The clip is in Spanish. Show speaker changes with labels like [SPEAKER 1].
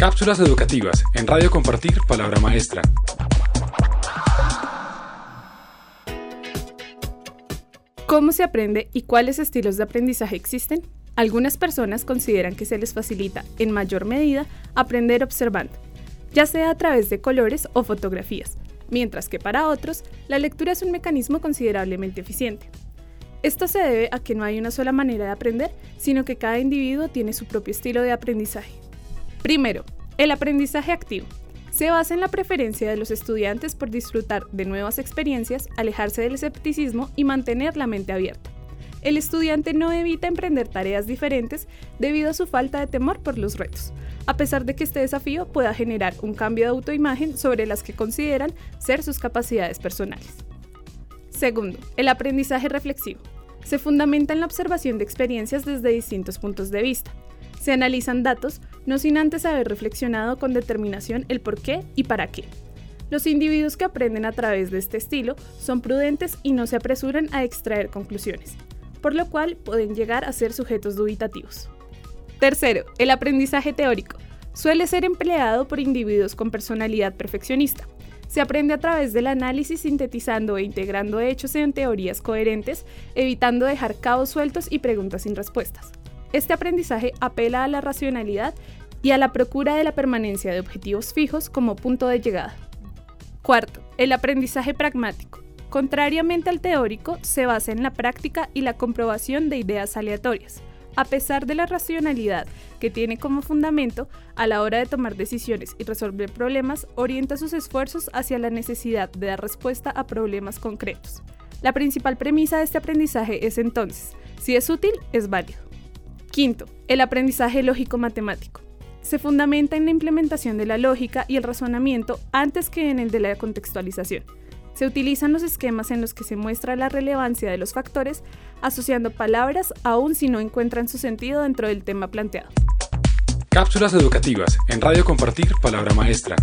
[SPEAKER 1] Cápsulas educativas en Radio Compartir Palabra Maestra.
[SPEAKER 2] ¿Cómo se aprende y cuáles estilos de aprendizaje existen? Algunas personas consideran que se les facilita, en mayor medida, aprender observando, ya sea a través de colores o fotografías, mientras que para otros, la lectura es un mecanismo considerablemente eficiente. Esto se debe a que no hay una sola manera de aprender, sino que cada individuo tiene su propio estilo de aprendizaje. Primero, el aprendizaje activo. Se basa en la preferencia de los estudiantes por disfrutar de nuevas experiencias, alejarse del escepticismo y mantener la mente abierta. El estudiante no evita emprender tareas diferentes debido a su falta de temor por los retos, a pesar de que este desafío pueda generar un cambio de autoimagen sobre las que consideran ser sus capacidades personales. Segundo, el aprendizaje reflexivo. Se fundamenta en la observación de experiencias desde distintos puntos de vista, se analizan datos, no sin antes haber reflexionado con determinación el por qué y para qué. Los individuos que aprenden a través de este estilo son prudentes y no se apresuran a extraer conclusiones, por lo cual pueden llegar a ser sujetos dubitativos. Tercero, el aprendizaje teórico. Suele ser empleado por individuos con personalidad perfeccionista. Se aprende a través del análisis sintetizando e integrando hechos en teorías coherentes, evitando dejar cabos sueltos y preguntas sin respuestas. Este aprendizaje apela a la racionalidad y a la procura de la permanencia de objetivos fijos como punto de llegada. Cuarto, el aprendizaje pragmático. Contrariamente al teórico, se basa en la práctica y la comprobación de ideas aleatorias. A pesar de la racionalidad que tiene como fundamento, a la hora de tomar decisiones y resolver problemas, orienta sus esfuerzos hacia la necesidad de dar respuesta a problemas concretos. La principal premisa de este aprendizaje es entonces, si es útil, es válido. Quinto, el aprendizaje lógico-matemático. Se fundamenta en la implementación de la lógica y el razonamiento antes que en el de la contextualización. Se utilizan los esquemas en los que se muestra la relevancia de los factores asociando palabras aun si no encuentran su sentido dentro del tema planteado.
[SPEAKER 1] Cápsulas educativas en Radio Compartir Palabra Maestra.